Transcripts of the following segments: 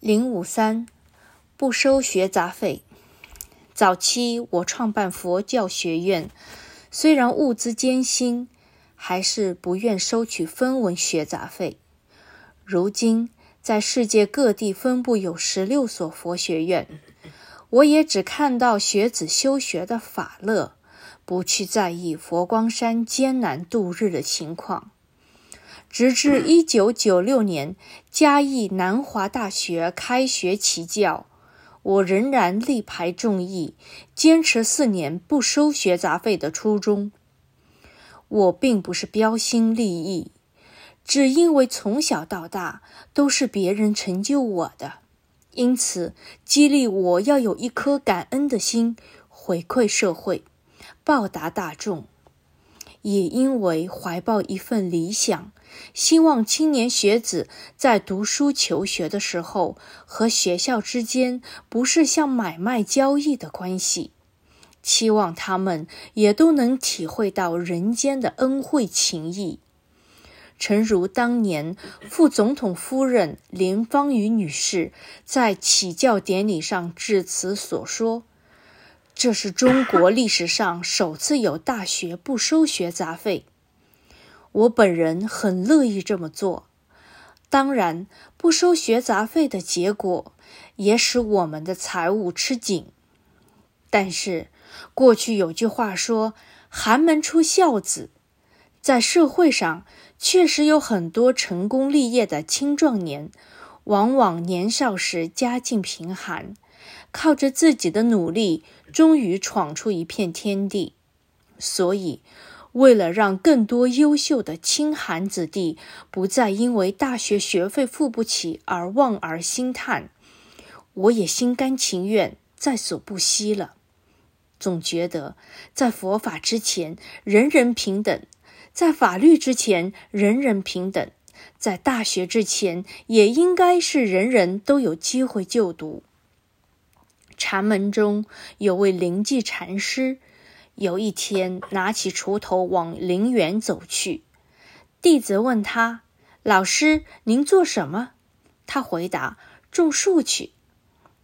零五三，不收学杂费。早期我创办佛教学院，虽然物资艰辛，还是不愿收取分文学杂费。如今，在世界各地分布有十六所佛学院，我也只看到学子修学的法乐，不去在意佛光山艰难度日的情况。直至一九九六年，嘉义南华大学开学起教，我仍然力排众议，坚持四年不收学杂费的初衷。我并不是标新立异，只因为从小到大都是别人成就我的，因此激励我要有一颗感恩的心，回馈社会，报答大众。也因为怀抱一份理想。希望青年学子在读书求学的时候，和学校之间不是像买卖交易的关系。期望他们也都能体会到人间的恩惠情谊。诚如当年副总统夫人林芳雨女士在起教典礼上致辞所说：“这是中国历史上首次有大学不收学杂费。”我本人很乐意这么做，当然，不收学杂费的结果也使我们的财务吃紧。但是，过去有句话说“寒门出孝子”，在社会上确实有很多成功立业的青壮年，往往年少时家境贫寒，靠着自己的努力，终于闯出一片天地。所以，为了让更多优秀的清寒子弟不再因为大学学费付不起而望而兴叹，我也心甘情愿在所不惜了。总觉得在佛法之前人人平等，在法律之前人人平等，在大学之前也应该是人人都有机会就读。禅门中有位灵济禅师。有一天，拿起锄头往陵园走去。弟子问他：“老师，您做什么？”他回答：“种树去。”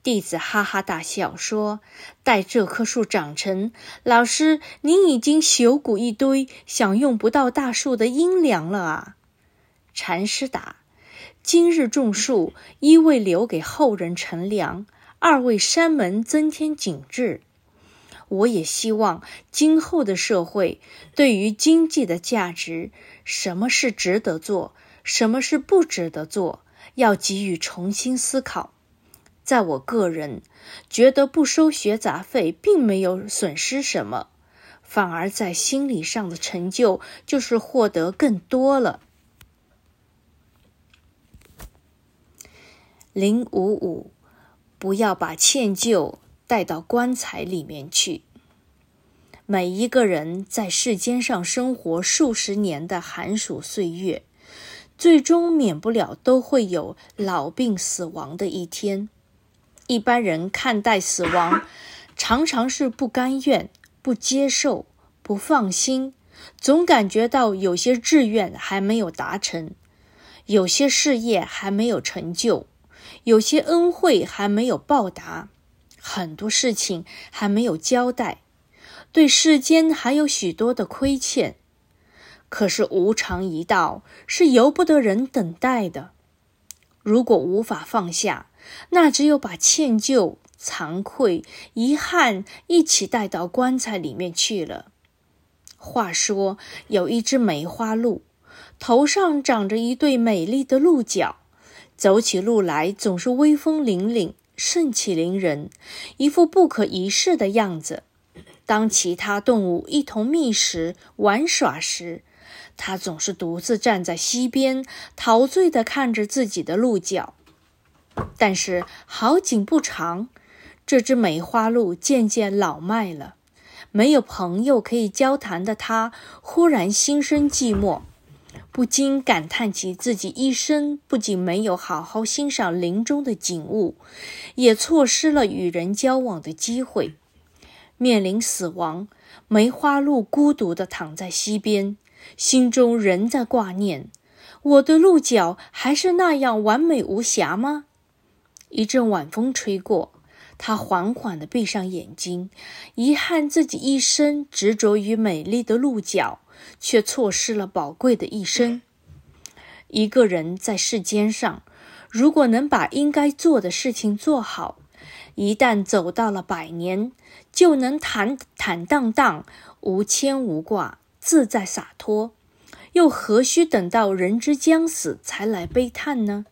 弟子哈哈大笑说：“待这棵树长成，老师您已经朽骨一堆，享用不到大树的阴凉了啊！”禅师答：“今日种树，一为留给后人乘凉，二为山门增添景致。”我也希望今后的社会对于经济的价值，什么是值得做，什么是不值得做，要给予重新思考。在我个人觉得不收学杂费并没有损失什么，反而在心理上的成就就是获得更多了。零五五，不要把歉疚。带到棺材里面去。每一个人在世间上生活数十年的寒暑岁月，最终免不了都会有老病死亡的一天。一般人看待死亡，常常是不甘愿、不接受、不放心，总感觉到有些志愿还没有达成，有些事业还没有成就，有些恩惠还没有报答。很多事情还没有交代，对世间还有许多的亏欠。可是无常一到，是由不得人等待的。如果无法放下，那只有把歉疚、惭愧、遗憾一起带到棺材里面去了。话说，有一只梅花鹿，头上长着一对美丽的鹿角，走起路来总是威风凛凛。盛气凌人，一副不可一世的样子。当其他动物一同觅食玩耍时，它总是独自站在溪边，陶醉地看着自己的鹿角。但是好景不长，这只梅花鹿渐渐老迈了，没有朋友可以交谈的它，忽然心生寂寞。不禁感叹起自己一生不仅没有好好欣赏林中的景物，也错失了与人交往的机会。面临死亡，梅花鹿孤独地躺在溪边，心中仍在挂念：我的鹿角还是那样完美无瑕吗？一阵晚风吹过，他缓缓地闭上眼睛，遗憾自己一生执着于美丽的鹿角，却错失了宝贵的一生。一个人在世间上，如果能把应该做的事情做好，一旦走到了百年，就能坦坦荡荡、无牵无挂、自在洒脱，又何须等到人之将死才来悲叹呢？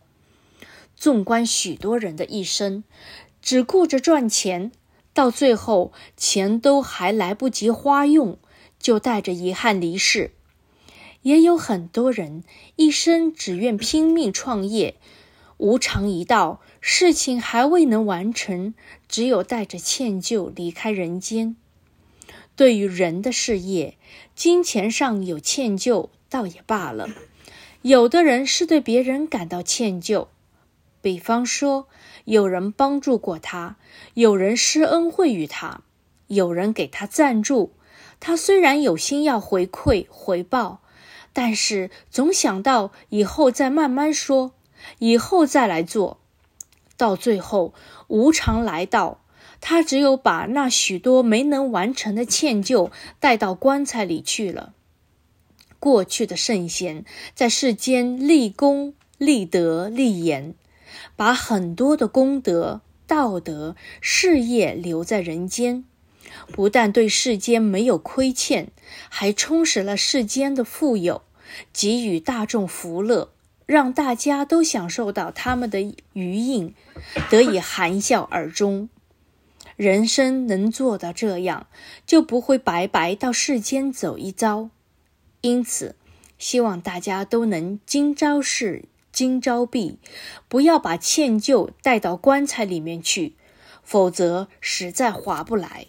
纵观许多人的一生，只顾着赚钱，到最后钱都还来不及花用，就带着遗憾离世；也有很多人一生只愿拼命创业，无常一到，事情还未能完成，只有带着歉疚离开人间。对于人的事业，金钱上有歉疚倒也罢了，有的人是对别人感到歉疚。比方说，有人帮助过他，有人施恩惠于他，有人给他赞助，他虽然有心要回馈回报，但是总想到以后再慢慢说，以后再来做，到最后无常来到，他只有把那许多没能完成的歉疚带到棺材里去了。过去的圣贤在世间立功、立德、立言。把很多的功德、道德、事业留在人间，不但对世间没有亏欠，还充实了世间的富有，给予大众福乐，让大家都享受到他们的余荫，得以含笑而终。人生能做到这样，就不会白白到世间走一遭。因此，希望大家都能今朝事。今朝毕，不要把歉疚带到棺材里面去，否则实在划不来。